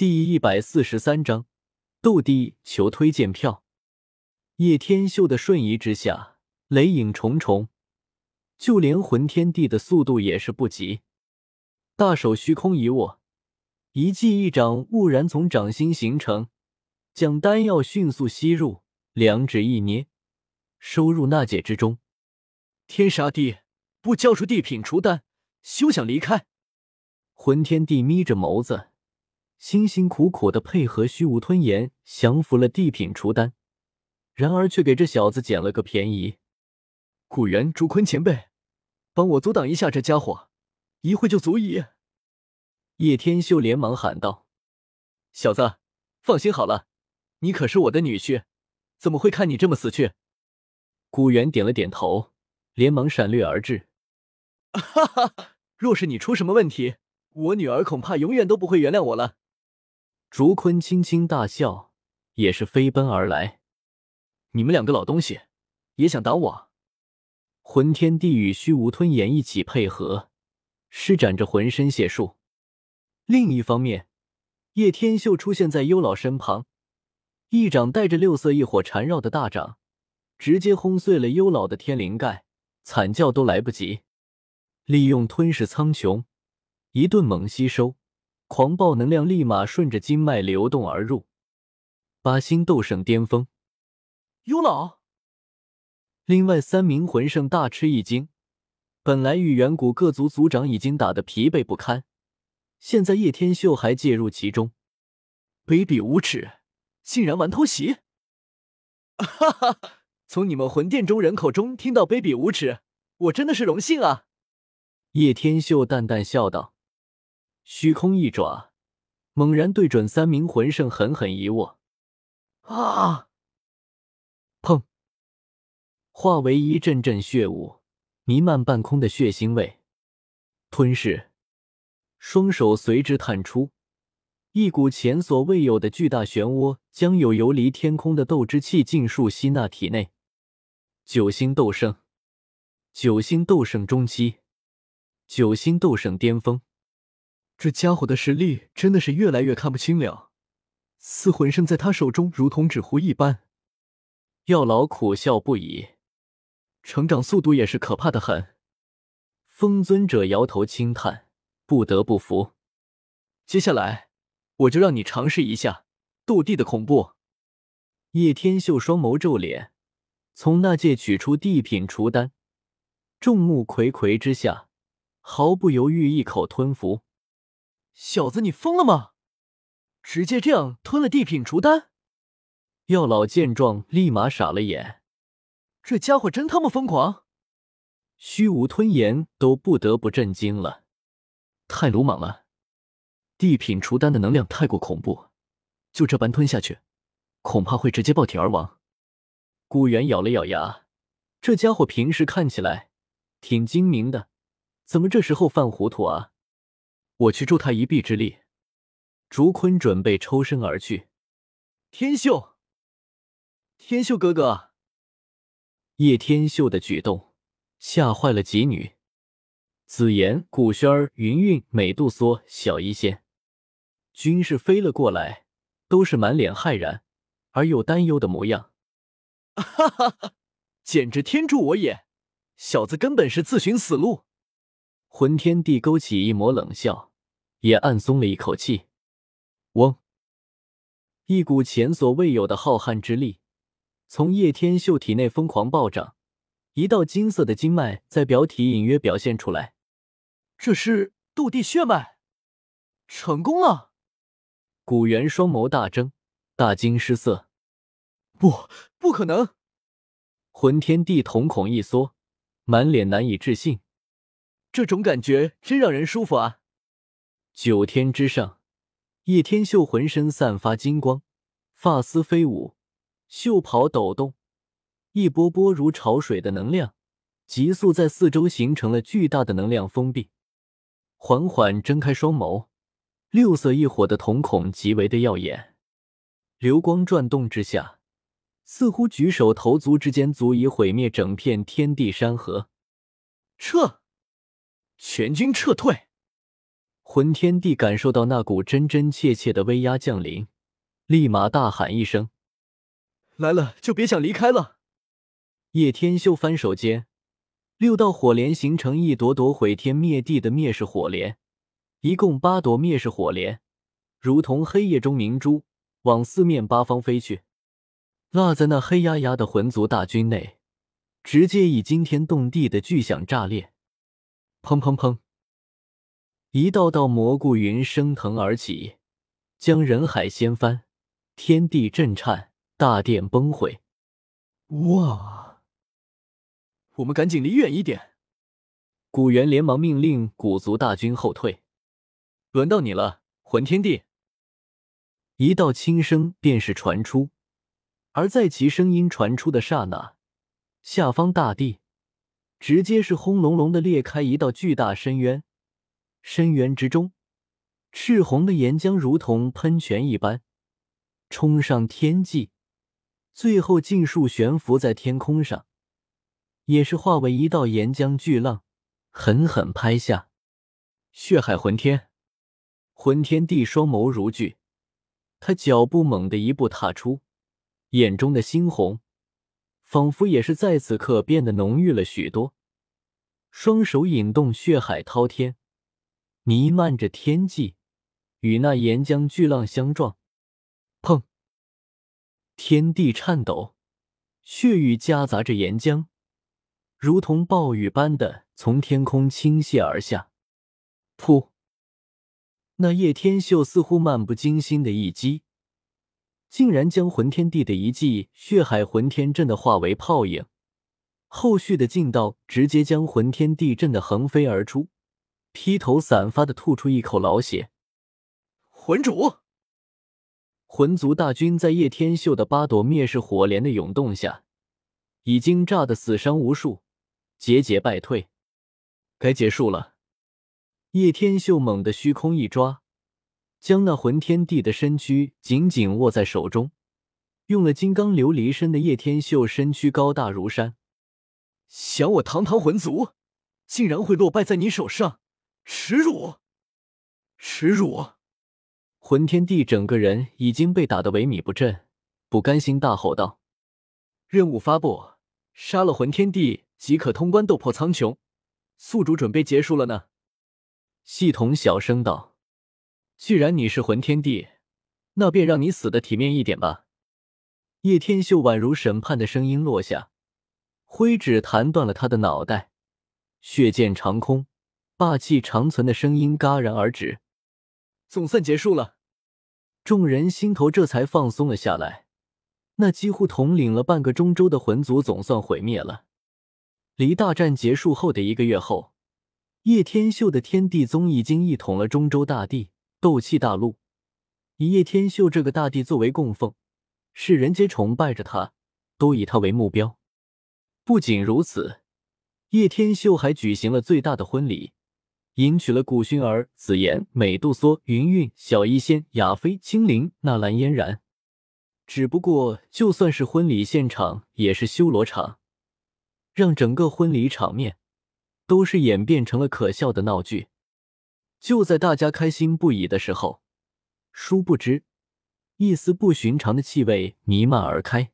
第一百四十三章斗帝求推荐票。叶天秀的瞬移之下，雷影重重，就连魂天帝的速度也是不及。大手虚空一握，一记一掌蓦然从掌心形成，将丹药迅速吸入，两指一捏，收入纳戒之中。天杀地，不交出地品除丹，休想离开！魂天帝眯着眸子。辛辛苦苦的配合虚无吞炎降服了地品除丹，然而却给这小子捡了个便宜。古元朱坤前辈，帮我阻挡一下这家伙，一会就足矣。叶天秀连忙喊道：“小子，放心好了，你可是我的女婿，怎么会看你这么死去？”古元点了点头，连忙闪掠而至。哈哈，若是你出什么问题，我女儿恐怕永远都不会原谅我了。竹坤轻轻大笑，也是飞奔而来。你们两个老东西，也想打我？魂天地与虚无吞炎一起配合，施展着浑身解数。另一方面，叶天秀出现在幽老身旁，一掌带着六色异火缠绕的大掌，直接轰碎了幽老的天灵盖，惨叫都来不及。利用吞噬苍穹，一顿猛吸收。狂暴能量立马顺着经脉流动而入，八星斗圣巅峰，幽老。另外三名魂圣大吃一惊，本来与远古各族族长已经打得疲惫不堪，现在叶天秀还介入其中，卑鄙无耻，竟然玩偷袭！哈哈，从你们魂殿中人口中听到卑鄙无耻，我真的是荣幸啊！叶天秀淡淡笑道。虚空一爪，猛然对准三名魂圣狠狠一握，啊！砰！化为一阵阵血雾，弥漫半空的血腥味。吞噬，双手随之探出，一股前所未有的巨大漩涡，将有游离天空的斗之气尽数吸纳体内。九星斗圣，九星斗圣中期，九星斗圣巅峰。这家伙的实力真的是越来越看不清了，四魂圣在他手中如同纸糊一般。药老苦笑不已，成长速度也是可怕的很。风尊者摇头轻叹，不得不服。接下来，我就让你尝试一下斗帝的恐怖。叶天秀双眸皱脸，从那戒取出地品除丹，众目睽睽之下，毫不犹豫一口吞服。小子，你疯了吗？直接这样吞了地品除丹？药老见状，立马傻了眼。这家伙真他妈疯狂！虚无吞炎都不得不震惊了，太鲁莽了！地品除丹的能量太过恐怖，就这般吞下去，恐怕会直接爆体而亡。古元咬了咬牙，这家伙平时看起来挺精明的，怎么这时候犯糊涂啊？我去助他一臂之力。竹坤准备抽身而去。天秀，天秀哥哥。叶天秀的举动吓坏了几女，紫妍、古轩儿、云韵、美杜莎、小医仙，均是飞了过来，都是满脸骇然而又担忧的模样。哈哈哈，简直天助我也！小子根本是自寻死路。魂天帝勾起一抹冷笑。也暗松了一口气。嗡！一股前所未有的浩瀚之力从叶天秀体内疯狂暴涨，一道金色的经脉在表体隐约表现出来。这是斗帝血脉，成功了！古元双眸大睁，大惊失色。不，不可能！魂天帝瞳孔一缩，满脸难以置信。这种感觉真让人舒服啊！九天之上，叶天秀浑身散发金光，发丝飞舞，袖袍抖动，一波波如潮水的能量急速在四周形成了巨大的能量封闭。缓缓睁开双眸，六色异火的瞳孔极为的耀眼，流光转动之下，似乎举手投足之间足以毁灭整片天地山河。撤，全军撤退！魂天帝感受到那股真真切切的威压降临，立马大喊一声：“来了就别想离开了！”叶天秀翻手间，六道火莲形成一朵朵毁天灭地的灭世火莲，一共八朵灭世火莲，如同黑夜中明珠，往四面八方飞去，落在那黑压压的魂族大军内，直接以惊天动地的巨响炸裂。砰砰砰！一道道蘑菇云升腾而起，将人海掀翻，天地震颤，大殿崩毁。哇！我们赶紧离远一点！古元连忙命令古族大军后退。轮到你了，魂天帝！一道轻声便是传出，而在其声音传出的刹那，下方大地直接是轰隆隆的裂开一道巨大深渊。深渊之中，赤红的岩浆如同喷泉一般冲上天际，最后尽数悬浮在天空上，也是化为一道岩浆巨浪，狠狠拍下。血海魂天，魂天帝双眸如炬，他脚步猛地一步踏出，眼中的猩红仿佛也是在此刻变得浓郁了许多，双手引动血海滔天。弥漫着天际，与那岩浆巨浪相撞，砰！天地颤抖，血雨夹杂着岩浆，如同暴雨般的从天空倾泻而下。噗！那叶天秀似乎漫不经心的一击，竟然将魂天帝的一记血海魂天震的化为泡影，后续的劲道直接将魂天帝震的横飞而出。披头散发的吐出一口老血，魂主，魂族大军在叶天秀的八朵灭世火莲的涌动下，已经炸得死伤无数，节节败退。该结束了。叶天秀猛地虚空一抓，将那魂天帝的身躯紧紧握在手中。用了金刚琉璃身的叶天秀身躯高大如山，想我堂堂魂族，竟然会落败在你手上！耻辱！耻辱！魂天帝整个人已经被打得萎靡不振，不甘心大吼道：“任务发布，杀了魂天帝即可通关斗破苍穹。宿主准备结束了呢。”系统小声道：“既然你是魂天帝，那便让你死的体面一点吧。”叶天秀宛如审判的声音落下，挥指弹断了他的脑袋，血溅长空。霸气长存的声音戛然而止，总算结束了。众人心头这才放松了下来。那几乎统领了半个中州的魂族总算毁灭了。离大战结束后的一个月后，叶天秀的天地宗已经一统了中州大地、斗气大陆，以叶天秀这个大帝作为供奉，世人皆崇拜着他，都以他为目标。不仅如此，叶天秀还举行了最大的婚礼。迎娶了古薰儿、紫妍、美杜莎、云韵、小医仙、雅妃、青灵、纳兰嫣然。只不过，就算是婚礼现场，也是修罗场，让整个婚礼场面都是演变成了可笑的闹剧。就在大家开心不已的时候，殊不知，一丝不寻常的气味弥漫而开。